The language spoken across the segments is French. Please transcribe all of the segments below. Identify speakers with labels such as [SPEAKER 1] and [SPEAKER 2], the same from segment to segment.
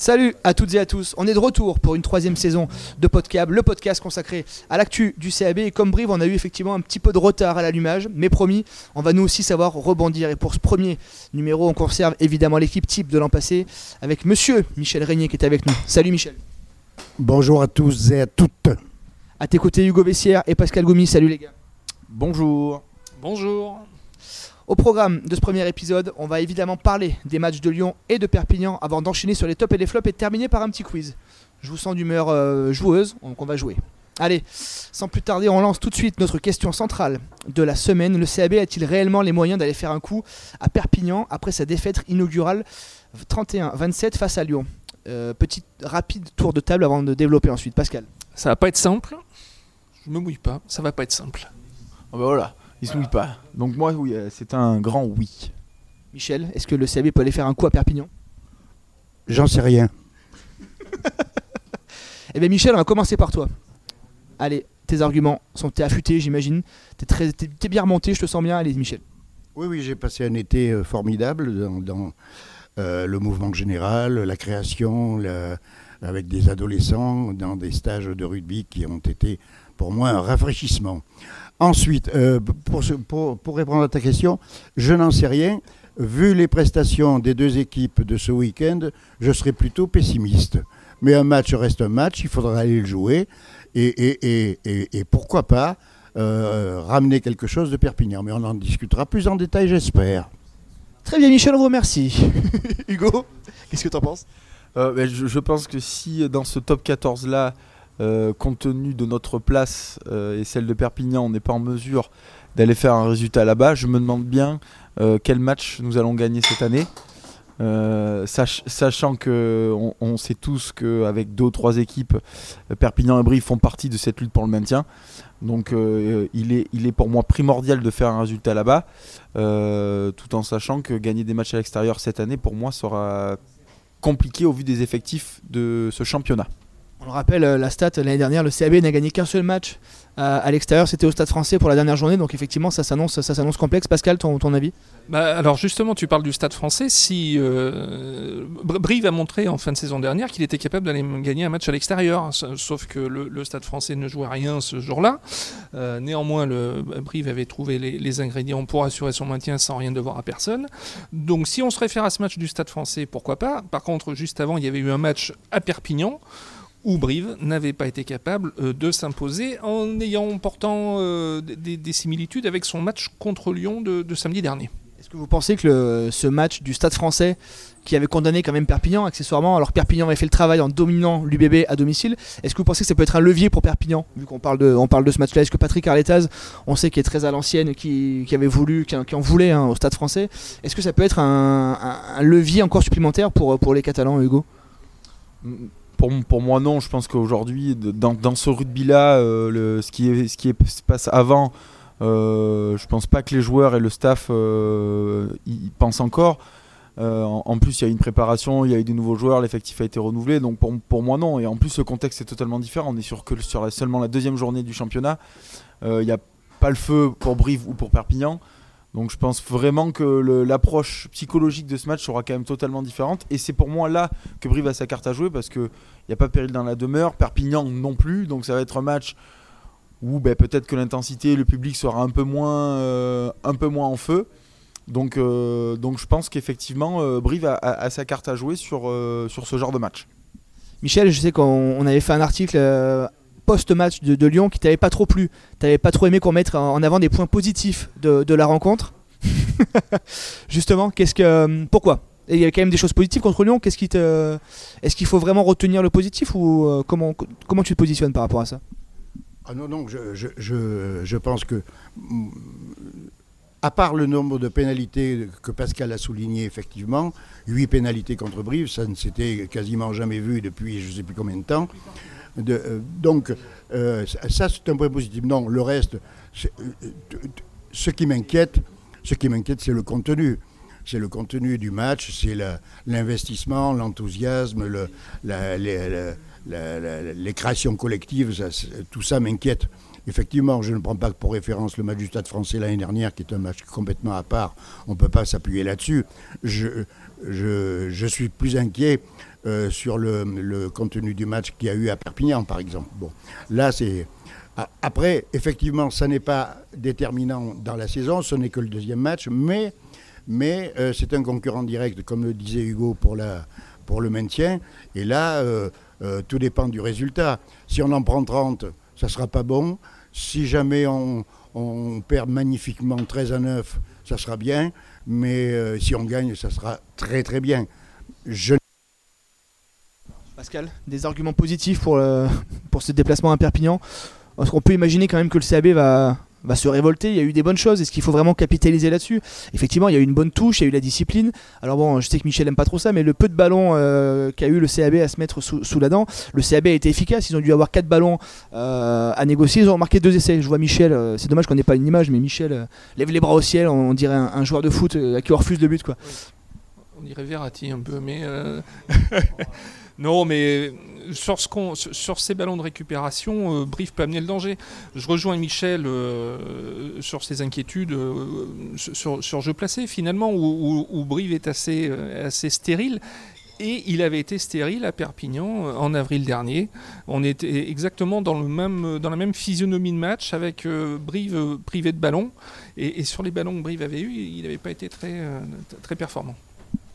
[SPEAKER 1] Salut à toutes et à tous, on est de retour pour une troisième saison de Podcab, le podcast consacré à l'actu du CAB. Et comme Brive, on a eu effectivement un petit peu de retard à l'allumage, mais promis, on va nous aussi savoir rebondir. Et pour ce premier numéro, on conserve évidemment l'équipe type de l'an passé avec monsieur Michel Régnier qui est avec nous. Salut Michel.
[SPEAKER 2] Bonjour à tous et à toutes.
[SPEAKER 1] À tes côtés, Hugo Bessière et Pascal Goumi. Salut les gars.
[SPEAKER 3] Bonjour.
[SPEAKER 4] Bonjour.
[SPEAKER 1] Au programme de ce premier épisode, on va évidemment parler des matchs de Lyon et de Perpignan avant d'enchaîner sur les tops et les flops et terminer par un petit quiz. Je vous sens d'humeur euh, joueuse, donc on va jouer. Allez, sans plus tarder, on lance tout de suite notre question centrale de la semaine. Le CAB a-t-il réellement les moyens d'aller faire un coup à Perpignan après sa défaite inaugurale 31-27 face à Lyon? Euh, Petit rapide tour de table avant de développer ensuite. Pascal.
[SPEAKER 4] Ça va pas être simple. Je me mouille pas. Ça va pas être simple.
[SPEAKER 3] Oh bah voilà. Il se mouille pas. Donc moi, oui, euh, c'est un grand oui.
[SPEAKER 1] Michel, est-ce que le CAB peut aller faire un coup à Perpignan?
[SPEAKER 2] J'en sais rien.
[SPEAKER 1] Eh bien Michel, on va commencer par toi. Allez, tes arguments sont t'es affûté, j'imagine. T'es très, t'es, t'es bien remonté, je te sens bien. Allez, Michel.
[SPEAKER 2] Oui, oui, j'ai passé un été euh, formidable dans, dans, euh, le mouvement général, la création, la- avec des adolescents, dans des stages de rugby qui ont été pour moi un rafraîchissement. Ensuite, euh, pour, ce- pour- pour répondre à ta question, je n'en sais rien. Vu les prestations des deux équipes de ce week-end, je serais plutôt pessimiste. Mais un match reste un match, il faudra aller le jouer. Et, et- et- et- pourquoi pas euh, ramener quelque chose de Perpignan. Mais on en discutera plus en détail, j'espère.
[SPEAKER 1] Très bien Michel, on vous remercie. Hugo, qu'est-ce que t'en penses?
[SPEAKER 3] Euh, je, pense que si dans ce top 14 là, euh, compte tenu de notre place euh, et celle de Perpignan, on n'est pas en mesure d'aller faire un résultat là-bas, je me demande bien euh, quel match nous allons gagner cette année. Euh, sach- sachant que on, sait tous qu'avec deux ou trois équipes, euh, Perpignan et Brive font partie de cette lutte pour le maintien. Donc euh, il, est, il est pour moi primordial de faire un résultat là-bas, euh, tout en sachant que gagner des matchs à l'extérieur cette année, pour moi, sera compliqué au vu des effectifs de ce championnat.
[SPEAKER 1] On le rappelle, euh, la stat, l'année dernière, le CAB n'a gagné qu'un seul match euh, à l'extérieur, c'était au Stade français pour la dernière journée, donc effectivement ça s'annonce, ça s'annonce complexe. Pascal, ton, ton avis?
[SPEAKER 4] Bah, alors justement, tu parles du Stade français. Si euh, Br- Brive a montré en fin de saison dernière qu'il était capable d'aller gagner un match à l'extérieur, sauf que le, Stade français ne jouait rien ce jour-là. Néanmoins, Brive avait trouvé les ingrédients pour assurer son maintien sans rien devoir à personne. Donc, si on se réfère à ce match du Stade français, pourquoi pas? Par contre, juste avant, il y avait eu un match à Perpignan où Brive n'avait pas été capable euh, de s'imposer en ayant pourtant euh, des, des similitudes avec son match contre Lyon de, de samedi dernier.
[SPEAKER 1] Est-ce que vous pensez que le- ce match du Stade français, qui avait condamné quand même Perpignan accessoirement, alors Perpignan avait fait le travail en dominant l'UBB à domicile, est-ce que vous pensez que ça peut être un levier pour Perpignan, vu qu'on parle de, on parle de ce match-là? Est-ce que Patrick Arletaz, on sait qu'il est très à l'ancienne, qui, qui avait voulu, qui, en- qui en voulait hein, au Stade français, est-ce que ça peut être un, un- un levier encore supplémentaire pour, pour les Catalans, Hugo?
[SPEAKER 3] Pour, pour moi, non. Je pense qu'aujourd'hui, dans, dans ce rugby-là, euh, ce, qui est, ce qui se passe avant, euh, je pense pas que les joueurs et le staff euh, y pensent encore. Euh, en, plus, il y a une préparation, il y a eu des nouveaux joueurs, l'effectif a été renouvelé. Donc pour, pour moi, non. Et en plus, le contexte est totalement différent. On est sur, que sur la- seulement la deuxième journée du championnat. Il n'y a pas le feu pour Brive ou pour Perpignan. Donc je pense vraiment que l'approche psychologique de ce match sera quand même totalement différente. Et c'est pour moi là que Brive a sa carte à jouer parce qu'il n'y a pas péril dans la demeure. Perpignan non plus. Donc ça va être un match où ben, peut-être que l'intensité, le public sera un peu moins, euh, en feu. Donc, euh, donc je pense qu'effectivement, euh, Brive a, sa carte à jouer sur, sur ce genre de match.
[SPEAKER 1] Michel, je sais qu'on on avait fait un article post-match de, de Lyon qui t'avait pas trop plu. T'avais pas trop aimé qu'on mette en avant des points positifs de, la rencontre. Justement, qu'est-ce que, pourquoi? Et Il y a quand même des choses positives contre Lyon. Qu'est-ce qui te, est-ce qu'il faut vraiment retenir le positif ou euh, comment, comment tu te positionnes par rapport à ça?
[SPEAKER 2] Ah non, non, je, je, je, pense que, à part le nombre de pénalités que Pascal a souligné, effectivement, 8 pénalités contre Brive, ça ne s'était quasiment jamais vu depuis je ne sais plus combien de temps. Euh, donc, euh, ça, c'est un point positif. Non, le reste, euh, ce qui m'inquiète, ce c'est le contenu. C'est le contenu du match, c'est l'investissement, l'enthousiasme, les, créations collectives, tout ça m'inquiète. effectivement, je ne prends pas pour référence le match du Stade français l'année dernière, qui est un match complètement à part. On ne peut pas s'appuyer là-dessus. Je, suis plus inquiet euh, sur le, contenu du match qu'il y a eu à Perpignan, par exemple. Bon, là, c'est. Après, effectivement, ça n'est pas déterminant dans la saison, ce n'est que le deuxième match, mais, mais euh, c'est un concurrent direct, comme le disait Hugo, pour, la, pour le maintien. Et là, euh, tout dépend du résultat. Si on en prend 30, ça ne sera pas bon. Si jamais on, perd magnifiquement 13 à 9, ça sera bien. Mais si on gagne, ça sera très très bien. Je...
[SPEAKER 1] Pascal, des arguments positifs pour, pour ce déplacement à Perpignan. On peut imaginer quand même que le CAB va, va se révolter. Il y a eu des bonnes choses. Est-ce qu'il faut vraiment capitaliser là-dessus? Effectivement, il y a eu une bonne touche, il y a eu la discipline. Alors bon, je sais que Michel aime pas trop ça, mais le peu de ballons euh, qu'a eu le CAB à se mettre sous, la dent, le CAB a été efficace. Ils ont dû avoir 4 ballons euh, à négocier. Ils ont marqué deux essais. Je vois Michel, euh, c'est dommage qu'on n'ait pas une image, mais Michel lève les bras au ciel. On, dirait un, joueur de foot à qui on refuse le but. Quoi.
[SPEAKER 4] On dirait Verratti un peu, mais. non, mais sur, ce sur ces ballons de récupération, euh, Brive peut amener le danger. Je rejoins Michel euh, sur ses inquiétudes euh, sur, sur, jeu placé, finalement, où, Brive est assez, assez stérile. Et il avait été stérile à Perpignan en avril dernier. On était exactement dans, le même, dans la même physionomie de match avec Brive privé de ballon. Et, sur les ballons que Brive avait eu, il n'avait pas été très, très performant.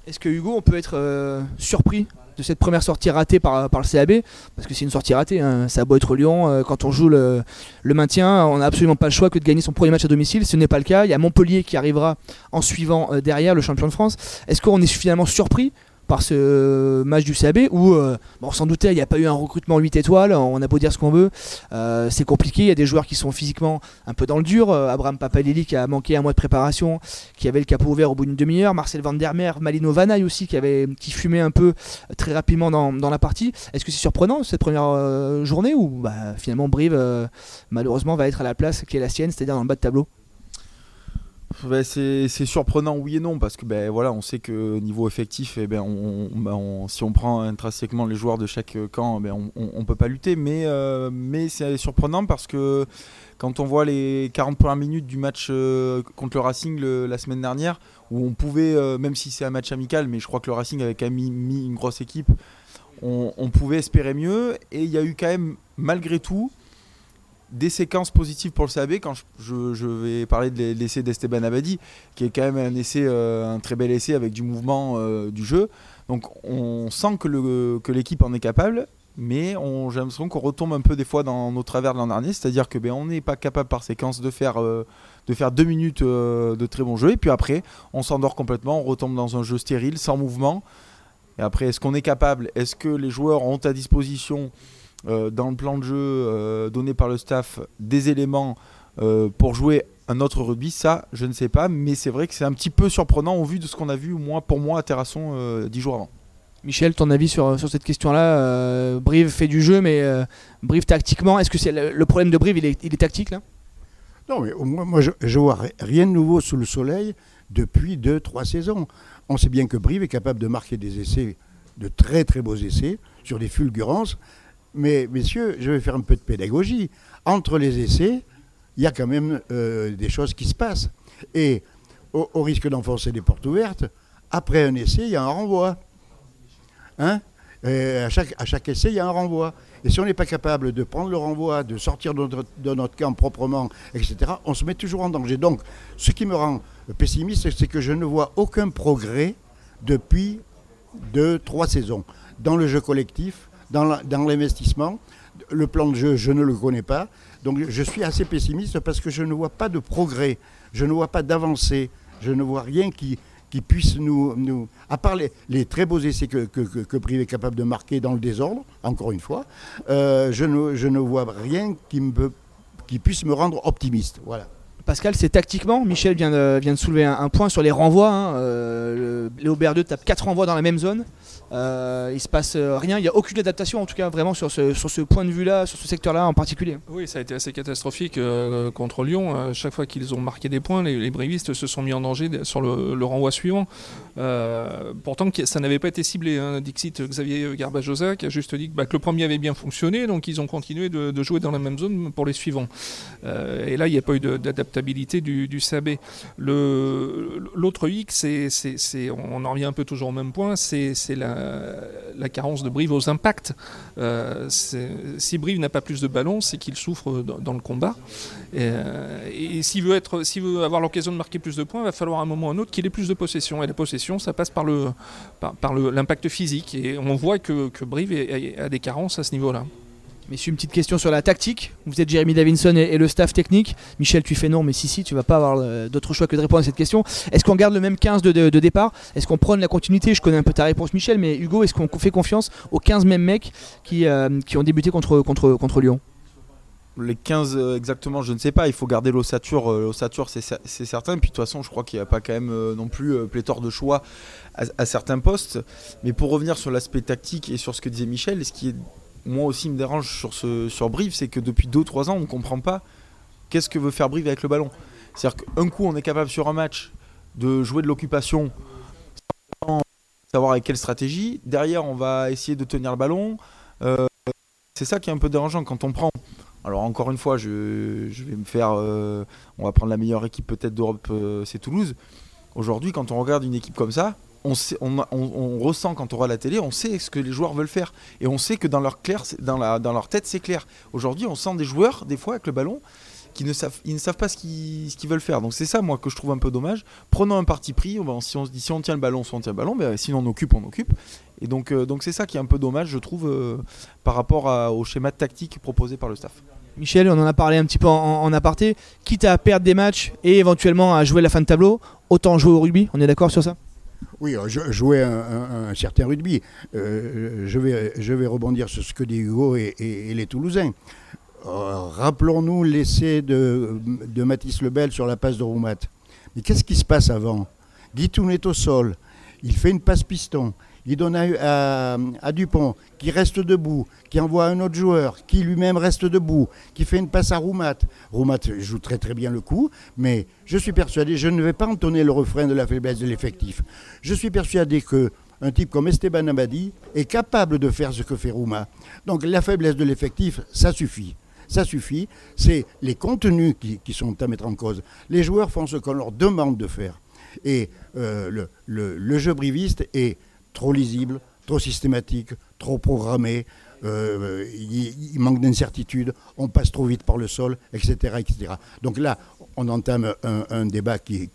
[SPEAKER 1] Est-ce que Hugo, on peut être surpris? De cette première sortie ratée par, le CAB, parce que c'est une sortie ratée, hein. ça a beau être Lyon, euh, quand on joue le, maintien, on n'a absolument pas le choix que de gagner son premier match à domicile, ce n'est pas le cas, il y a Montpellier qui arrivera en suivant euh, derrière le champion de France. Est-ce qu'on est suffisamment surpris par ce match du CAB où, euh, bon, sans douter, il n'y a pas eu un recrutement 8 étoiles, on a beau dire ce qu'on veut, euh, c'est compliqué, il y a des joueurs qui sont physiquement un peu dans le dur, euh, Abraham Papalili qui a manqué un mois de préparation, qui avait le capot ouvert au bout d'une demi-heure, Marcel Van der Mer, Malino Vanaille aussi qui fumait un peu très rapidement dans, la partie. Est-ce que c'est surprenant cette première journée ou bah, finalement Brive malheureusement va être à la place qui est la sienne, c'est-à-dire dans le bas de tableau?
[SPEAKER 3] Bah, c'est surprenant oui et non parce que ben voilà on sait que niveau effectif eh ben, on, si on prend intrinsèquement les joueurs de chaque camp ben, on, on, peut pas lutter. Mais, euh, mais c'est surprenant parce que quand on voit les 40 premières minutes du match euh, contre le Racing la semaine dernière où on pouvait euh, même si c'est un match amical mais je crois que le Racing avait quand même mis, une grosse équipe on, on pouvait espérer mieux. Et il y a eu quand même malgré tout des séquences positives pour le CAB quand je, vais parler de l'essai d'Esteban Abadi qui est quand même un essai euh, un très bel essai avec du mouvement euh, du jeu. Donc on sent que l'équipe en est capable mais j'ai l'impression qu'on retombe un peu des fois dans nos travers de l'an dernier. C'est à dire que ben, on n'est pas capable par séquence de faire euh, de faire deux minutes de très bon jeu et puis après on s'endort complètement on retombe dans un jeu stérile sans mouvement. Et après est-ce qu'on est capable? Est-ce que les joueurs ont à disposition dans le plan de jeu euh, donné par le staff des éléments euh, pour jouer un autre rugby, ça je ne sais pas, mais c'est vrai que c'est un petit peu surprenant au vu de ce qu'on a vu moi, pour moi à Terrasson dix jours avant.
[SPEAKER 1] Michel, ton avis sur, sur cette question-là Brive fait du jeu, mais Brive tactiquement, est-ce que c'est le, problème de Brive, il est, il est tactique là?
[SPEAKER 2] Non, mais moi, moi je, je, vois rien de nouveau sous le soleil depuis deux, trois saisons. On sait bien que Brive est capable de marquer des essais, de très très beaux essais, sur des fulgurances, mais messieurs, je vais faire un peu de pédagogie. Entre les essais, il y a quand même euh, des choses qui se passent. Et au, risque d'enfoncer des portes ouvertes, après un essai, il y a un renvoi. Hein? À, chaque, essai, il y a un renvoi. Et si on n'est pas capable de prendre le renvoi, de sortir de notre, camp proprement, etc., on se met toujours en danger. Donc, ce qui me rend pessimiste, c'est que je ne vois aucun progrès depuis deux, trois saisons dans le jeu collectif, dans l'investissement. Le plan de jeu, je ne le connais pas. Donc je suis assez pessimiste parce que je ne vois pas de progrès, je ne vois pas d'avancée, je ne vois rien qui, puisse nous, nous... À part les, très beaux essais que, que, que, Privé est capable de marquer dans le désordre, encore une fois, euh, je, ne, je ne vois rien qui, me, qui puisse me rendre optimiste. Voilà.
[SPEAKER 1] Pascal, c'est tactiquement. Michel vient de, vient de soulever un, point sur les renvois. Hein. Euh, Léo Berdeux tape 4 renvois dans la même zone. Euh, il se passe euh, rien, il n'y a aucune adaptation en tout cas vraiment sur ce, sur ce point de vue-là, sur ce secteur-là en particulier.
[SPEAKER 4] Oui, ça a été assez catastrophique euh, contre Lyon. À chaque fois qu'ils ont marqué des points, les, les brivistes se sont mis en danger sur le, le renvoi suivant. Euh, pourtant, ça n'avait pas été ciblé. Hein. Dixit Xavier Garbajosa qui a juste dit que, bah, que le premier avait bien fonctionné, donc ils ont continué de, de jouer dans la même zone pour les suivants. Euh, et là, il n'y a pas eu de- du, du L'autre hic, on en revient un peu toujours au même point, c'est la, carence de Brive aux impacts. Euh, si Brive n'a pas plus de ballons, c'est qu'il souffre dans, le combat. Et, euh, s'il veut, avoir l'occasion de marquer plus de points, il va falloir à un moment ou à un autre qu'il ait plus de possession. Et la possession, ça passe par l'impact physique. Et on voit que, Brive a des carences à ce niveau-là.
[SPEAKER 1] Messieurs, une petite question sur la tactique. Vous êtes Jérémy Davinson et, le staff technique. Michel, tu fais non, mais si, si, tu vas pas avoir euh, d'autre choix que de répondre à cette question. Est-ce qu'on garde le même 15 de, départ? Est-ce qu'on prône la continuité? Je connais un peu ta réponse, Michel, mais Hugo, est-ce qu'on fait confiance aux 15 mêmes mecs qui, euh, qui ont débuté contre, contre, contre Lyon?
[SPEAKER 3] Les 15 euh, exactement, je ne sais pas. Il faut garder l'ossature. l'ossature, c'est cer- c'est certain. Puis de toute façon, je crois qu'il n'y a pas quand même non plus pléthore de choix à, certains postes. Mais pour revenir sur l'aspect tactique et sur ce que disait Michel, ce qui est, moi aussi me dérange sur, sur Brive, c'est que depuis 2-3 ans, on ne comprend pas qu'est-ce que veut faire Brive avec le ballon. C'est-à-dire qu'un coup, on est capable sur un match de jouer de l'occupation sans savoir avec quelle stratégie. Derrière, on va essayer de tenir le ballon. Euh, c'est ça qui est un peu dérangeant quand on prend alors encore une fois, je, je vais me faire. euh, on va prendre la meilleure équipe peut-être d'Europe, euh, c'est Toulouse. Aujourd'hui, quand on regarde une équipe comme ça, on, ressent quand on voit la télé, on sait ce que les joueurs veulent faire. Et on sait que dans leur, clair, dans leur tête, c'est clair. Aujourd'hui, on sent des joueurs, des fois, avec le ballon, qui ne savent, pas ce qu'ils, veulent faire. Donc c'est ça, moi, que je trouve un peu dommage. Prenons un parti pris. si on si tient le ballon, soit on tient le ballon, mais sinon on occupe, on occupe. Et donc, euh, donc c'est ça qui est un peu dommage, je trouve, euh, par rapport au schéma tactique proposé par le staff.
[SPEAKER 1] Michel, on en a parlé un petit peu en, en aparté. Quitte à perdre des matchs et éventuellement à jouer la fin de tableau, autant jouer au rugby. On est d'accord sur ça?
[SPEAKER 2] Oui, euh, je- jouer un, certain rugby. Euh, je, vais, rebondir sur ce que dit Hugo et, les Toulousains. Euh, Rappelons-nous l'essai de, de Mathis Lebel sur la passe de Roumat. Mais qu'est-ce qui se passe avant? Guitoun est au sol. Il fait une passe piston. Il donne à, Dupont, qui reste debout, qui envoie un autre joueur, qui lui-même reste debout, qui fait une passe à Roumat. Roumat joue très très bien le coup, mais je suis persuadé, je ne vais pas entonner le refrain de la faiblesse de l'effectif. Je suis persuadé que un type comme Esteban Abadi est capable de faire ce que fait Rouma. Donc la faiblesse de l'effectif, ça suffit. Ça suffit. C'est les contenus qui, sont à mettre en cause. Les joueurs font ce qu'on leur demande de faire. Et euh, le jeu briviste est trop lisible, trop systématique, trop programmé. euh, il, il manque d'incertitude, on passe trop vite par le sol, etc. etc. Donc là, on entame un, débat qui,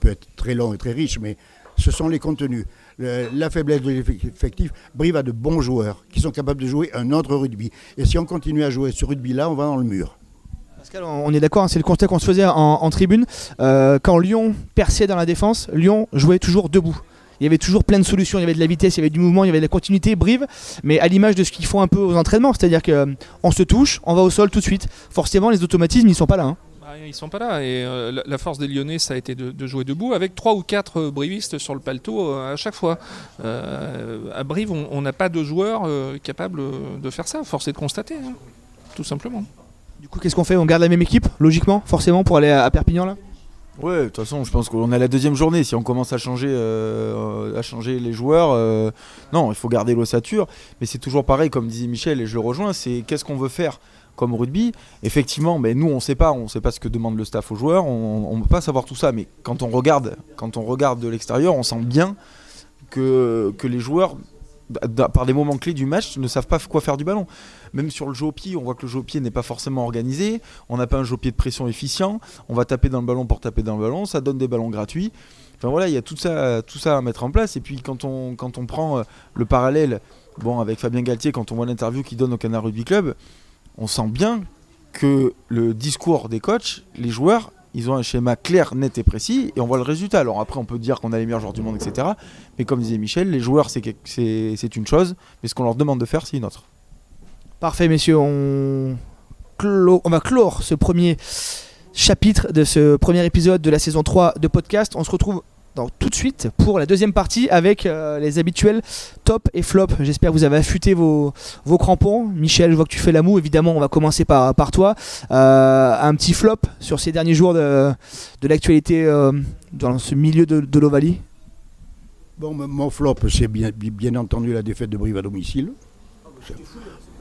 [SPEAKER 2] peut être très long et très riche, mais ce sont les contenus. La faiblesse de l'effectif, Brive a de bons joueurs qui sont capables de jouer un autre rugby. Et si on continue à jouer ce rugby-là, on va dans le mur.
[SPEAKER 1] Pascal, on est d'accord, hein, c'est le constat qu'on se faisait en, en tribune. Euh, quand Lyon perçait dans la défense, Lyon jouait toujours debout. Il y avait toujours plein de solutions, il y avait de la vitesse, il y avait du mouvement, il y avait de la continuité, Brive, mais à l'image de ce qu'ils font un peu aux entraînements, c'est-à-dire qu'on se touche, on va au sol tout de suite. Forcément, les automatismes, ils sont pas là. hein.
[SPEAKER 4] Bah, ils sont pas là et euh, la, force des Lyonnais ça a été de, de jouer debout avec trois ou quatre euh, brivistes sur le paletot euh, à chaque fois. Euh, à Brive on n'a pas de joueurs euh, capables euh, de faire ça, force est de constater, hein, tout simplement.
[SPEAKER 1] Du coup, qu'est-ce qu'on fait? On garde la même équipe, logiquement, forcément, pour aller à, à Perpignan là?
[SPEAKER 3] Ouais, de toute façon, je pense qu'on est à la deuxième journée. Si on commence à changer, euh, à changer les joueurs, euh, non, il faut garder l'ossature. Mais c'est toujours pareil, comme disait Michel, et je le rejoins, c'est qu'est-ce qu'on veut faire comme rugby? Effectivement, mais nous, on sait pas, on sait pas ce que demande le staff aux joueurs, on ne peut pas savoir tout ça. Mais quand on regarde, quand on regarde de l'extérieur, on sent bien que, que les joueurs, par des moments clés du match, ne savent pas quoi faire du ballon. Même sur le jeu au pied, on voit que le jeu au pied n'est pas forcément organisé. On n'a pas un jeu au pied de pression efficient. On va taper dans le ballon pour taper dans le ballon. Ça donne des ballons gratuits. Enfin voilà, il y a tout ça, tout ça à mettre en place. Et puis quand on, quand on prend euh, le parallèle, bon, avec Fabien Galtier, quand on voit l'interview qu'il donne au Canard Rugby Club, on sent bien que le discours des coachs, les joueurs, ils ont un schéma clair, net et précis, et on voit le résultat. Alors après, on peut dire qu'on a les meilleurs joueurs du monde, etc. Mais comme disait Michel, les joueurs, c'est une chose, mais ce qu'on leur demande de faire, c'est une autre.
[SPEAKER 1] Parfait, messieurs. On va clore ce premier chapitre de ce premier épisode de la saison 3 de podcast. On se retrouve donc, tout de suite pour la deuxième partie avec euh, les habituels top et flop. J'espère que vous avez affûté vos, vos crampons. Michel, je vois que tu fais la moue. Évidemment, on va commencer par, par toi. Euh, un petit flop sur ces derniers jours de, de l'actualité euh, dans ce milieu de, de l'Ovalie.
[SPEAKER 2] Bon, mon flop, c'est bien, bi- bien entendu la défaite de Brive à domicile.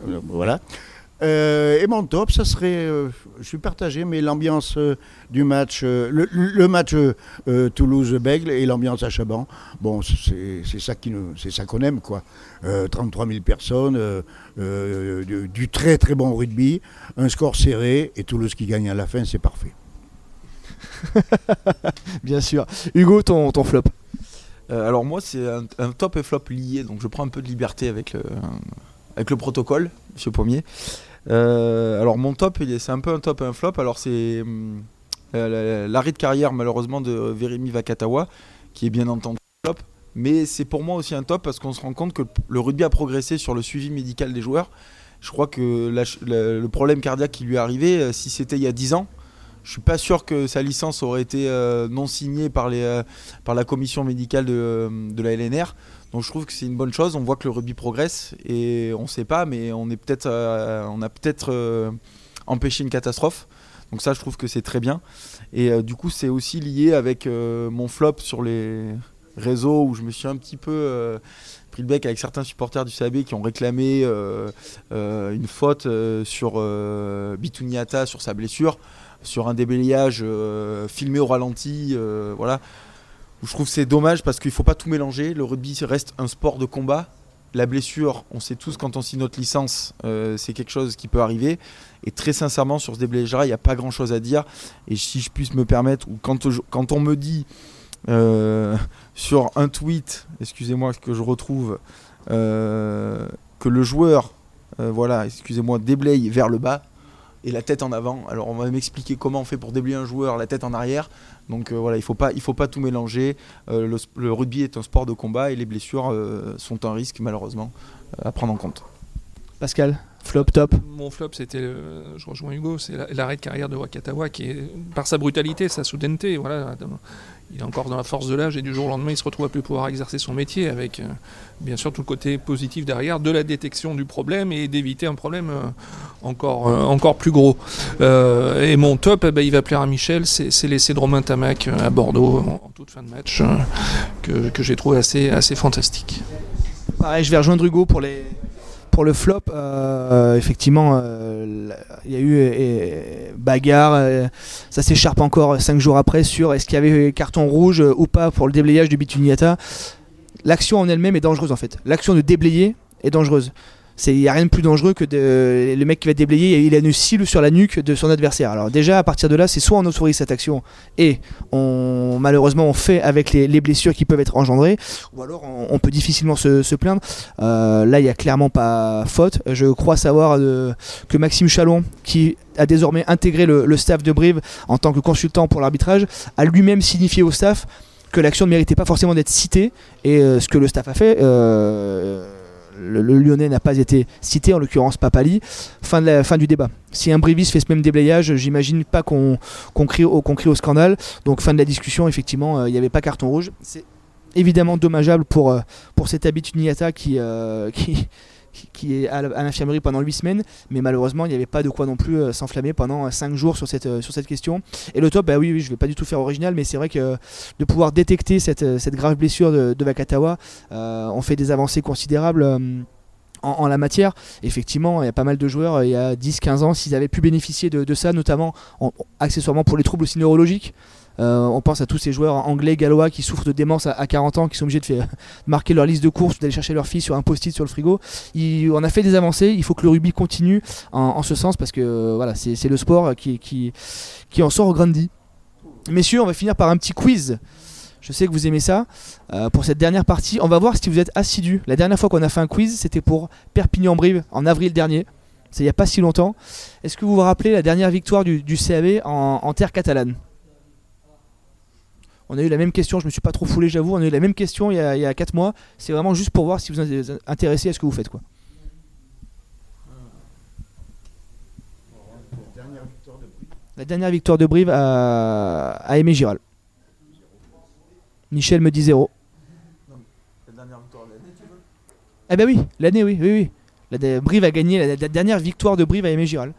[SPEAKER 2] Euh, Voilà. Euh, et mon top, ça serait, euh, je suis partagé, mais l'ambiance euh, du match, euh, le, le match Toulouse-Bègle et l'ambiance à Chaban. Bon, c'est c'est ça qui nous, c'est ça qu'on aime, quoi. Euh, 33 000 personnes, euh, euh, du, du très très bon rugby, un score serré et Toulouse qui gagne à la fin, c'est parfait.
[SPEAKER 1] Bien sûr. Hugo, ton, ton flop.
[SPEAKER 3] Euh, alors moi c'est un, un top et flop lié, donc je prends un peu de liberté avec le, avec le protocole, Monsieur Pommier. Euh, alors mon top, c'est un peu un top et un flop. Alors c'est hum, euh, la- l'arrêt de carrière malheureusement de Verimi Vakatawa, qui est bien entendu flop. Mais c'est pour moi aussi un top parce qu'on se rend compte que le rugby a progressé sur le suivi médical des joueurs. Je crois que le, le problème cardiaque qui lui est arrivé, euh, si c'était il y a 10 ans, je suis pas sûr que sa licence aurait été euh, non signée par, les, euh, par la commission médicale de, de la LNR. Donc je trouve que c'est une bonne chose. On voit que le rugby progresse et on ne sait pas, mais on est euh, on a peut-être euh, empêché une catastrophe. Donc ça, je trouve que c'est très bien. Et euh, du coup, c'est aussi lié avec euh, mon flop sur les réseaux où je me suis un petit peu euh, pris le bec avec certains supporters du CAB qui ont réclamé euh, euh, une faute euh, sur euh, Bituniata, sur sa blessure, sur un déblayage euh, filmé au ralenti. euh, voilà. Je trouve c'est dommage parce qu'il ne faut pas tout mélanger. Le rugby reste un sport de combat. La blessure, on sait tous quand on signe notre licence, euh, c'est quelque chose qui peut arriver. Et très sincèrement, sur ce déblayage-là, il n'y a pas grand-chose à dire. Et si je puisse me permettre, ou quand, on me dit sur un tweet, excusez-moi que je retrouve, que le joueur, voilà, excusez-moi, déblaye vers le bas et la tête en avant. Alors on va m'expliquer comment on fait pour déblayer un joueur la tête en arrière. Donc euh, voilà, il faut pas, il faut pas tout mélanger. Euh, le, rugby est un sport de combat et les blessures euh, sont un risque malheureusement euh, à prendre en compte.
[SPEAKER 1] Pascal, flop, top.
[SPEAKER 4] Mon flop, c'était, euh, je rejoins Hugo, c'est la- l'arrêt de carrière de Wakatawa qui est, par sa brutalité, sa soudaineté, voilà, il est encore dans la force de l'âge et du jour au lendemain, il se retrouve à plus pouvoir exercer son métier avec, euh, bien sûr, tout le côté positif derrière de la détection du problème et d'éviter un problème euh, encore, euh, encore plus gros. Et mon top, eh ben, il va plaire à Michel, c'est, l'essai de Romain Tamac à Bordeaux en, toute fin de match que, que j'ai trouvé assez, assez fantastique.
[SPEAKER 1] Pareil, je vais rejoindre Hugo pour les pour le flop. euh, effectivement, euh, il y a eu euh, bagarre. ça s'écharpe encore 5 jours après sur est-ce qu'il y avait carton rouge ou pas pour le déblayage du Bituniata. L'action en elle-même est dangereuse en fait. L'action de déblayer est dangereuse. Il n'y a rien de plus dangereux que le mec qui va déblayer, il a une cible sur la nuque de son adversaire. Alors déjà, à partir de là, c'est soit on autorise cette action et on, malheureusement on fait avec les, les blessures qui peuvent être engendrées, ou alors on, peut difficilement se, plaindre. Euh, là, il n'y a clairement pas faute. Je crois savoir euh, que Maxime Chalon, qui a désormais intégré le, staff de Brive en tant que consultant pour l'arbitrage, a lui-même signifié au staff que l'action ne méritait pas forcément d'être citée. Et euh, ce que le staff a fait, le, Lyonnais n'a pas été cité, en l'occurrence Papali. Fin, de la, fin du débat. Si un Brivis fait ce même déblayage, j'imagine pas qu'on crie, au- scandale. Donc fin de la discussion, effectivement, euh, il n'y avait pas carton rouge. C'est évidemment dommageable pour, euh, pour cet Niata qui, euh, qui, qui- est à l'infirmerie pendant 8 semaines, mais malheureusement il n'y avait pas de quoi non plus euh, s'enflammer pendant 5 jours sur cette, euh, sur cette question. Et le top, bah oui, je vais pas du tout faire original, mais c'est vrai que euh, de pouvoir détecter cette, euh, grave blessure de, de Vakatawa, euh, on fait des avancées considérables. euh, en, la matière, effectivement, il y a pas mal de joueurs, euh, il y a 10-15 ans, s'ils avaient pu bénéficier de, ça, notamment en- accessoirement pour les troubles aussi neurologiques, euh, on pense à tous ces joueurs anglais, gallois qui souffrent de démence à, à 40 ans, qui sont obligés de faire, marquer leur liste de courses, d'aller chercher leur fille sur un post-it sur le frigo. On a fait des avancées, il faut que le rugby continue en, ce sens parce que voilà, c'est le sport qui, en sort grandi. Messieurs, on va finir par un petit quiz. Je sais que vous aimez ça. Euh, pour cette dernière partie, on va voir si vous êtes assidus. La dernière fois qu'on a fait un quiz, c'était pour Perpignan-Brive en avril dernier. C'est il n'y a pas si longtemps. Est-ce que vous vous rappelez la dernière victoire du, du CAB en terre catalane? On a eu la même question, je me suis pas trop foulé, j'avoue. On a eu la même question il y a, il y a 4 mois. C'est vraiment juste pour voir si vous êtes intéressé à ce que vous faites. Quoi. La dernière victoire de Brive à, Aimé Giral. Michel me dit 0. Eh ben oui, l'année, oui, oui, oui. La de- Brive a gagné la, la dernière victoire de Brive à Aimé Giral.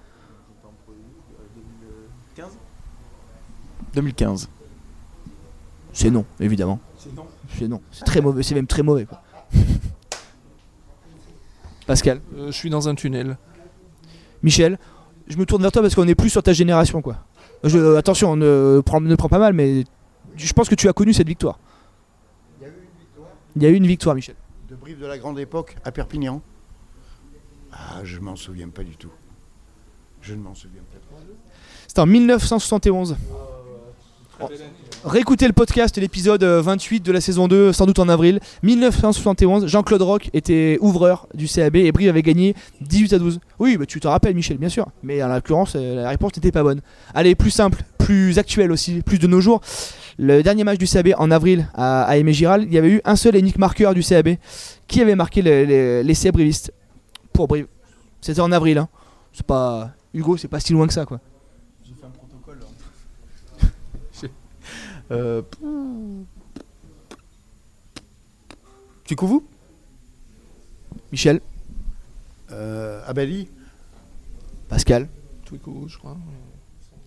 [SPEAKER 3] 2015.
[SPEAKER 1] C'est non, évidemment. C'est non. C'est très mauvais, c'est même très mauvais. Quoi. Pascal,
[SPEAKER 4] Euh, je suis dans un tunnel.
[SPEAKER 1] Michel, je me tourne vers toi parce qu'on n'est plus sur ta génération, quoi. Je, euh, attention, ne prends, ne prends pas mal, mais je pense que tu as connu cette victoire. Il y a eu une victoire, Michel.
[SPEAKER 2] De Brive de la grande époque à Perpignan Ah, je m'en souviens pas du tout. Je ne m'en souviens pas.
[SPEAKER 1] C'était en 1971. Réécoutez le podcast, l'épisode euh, 28 de la saison 2, sans doute en avril. 1971, Jean-Claude Roch était ouvreur du CAB et Brive avait gagné 18 à 12. Oui, bah, tu te rappelles, Michel, bien sûr. Mais en l'occurrence, euh, la réponse n'était pas bonne. Allez, plus simple, plus actuel aussi, plus de nos jours. Le dernier match du CAB en avril à, à Aimé Giral, il y avait eu un seul et unique marqueur du CAB qui avait marqué le- le- l'essai brivistes pour Brive. C'était en avril. Hein. C'est pas. Hugo, c'est pas si loin que ça, quoi.
[SPEAKER 3] J'ai fait un protocole. Euh... Tu vous
[SPEAKER 1] Michel,
[SPEAKER 2] Euh, Abali
[SPEAKER 1] Pascal,
[SPEAKER 4] Twico, je crois.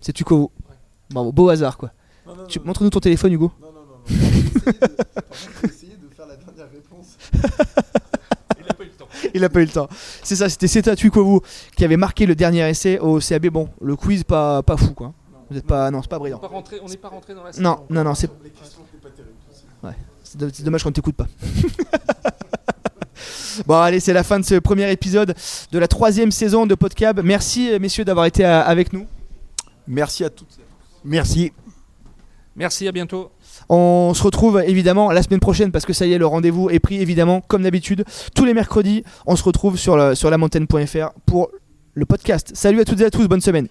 [SPEAKER 1] c'est tu vous Bravo, beau hasard, quoi. Tu- Montre-nous ton téléphone, Hugo.
[SPEAKER 3] Non, non, non. J'ai essayé de faire la dernière réponse.
[SPEAKER 4] Il a pas eu le temps.
[SPEAKER 1] Il a pas eu le temps. C'est ça, c'était Seta Tuikovu qui avait marqué le dernier essai au CAB. Bon, le quiz pas, pas fou, quoi. Vous êtes pas. Non, c'est pas
[SPEAKER 4] On
[SPEAKER 1] brillant.
[SPEAKER 4] n'est pas rentré- on n'est pas rentré dans la
[SPEAKER 1] Non, non, non, c'est
[SPEAKER 3] Les questions n'étaient pas terribles.
[SPEAKER 1] C'est do- c'est dommage qu'on ne t'écoute pas. bon, allez, c'est la fin de ce premier épisode de la troisième saison de Podcab. Merci, euh, messieurs, d'avoir été euh, avec nous.
[SPEAKER 3] Merci à toutes.
[SPEAKER 2] Merci.
[SPEAKER 4] Merci, à bientôt.
[SPEAKER 1] On se retrouve évidemment la semaine prochaine parce que ça y est, le rendez-vous est pris évidemment, comme d'habitude. Tous les mercredis, on se retrouve sur, la- sur lamontaine.fr pour le podcast. Salut à toutes et à tous, bonne semaine.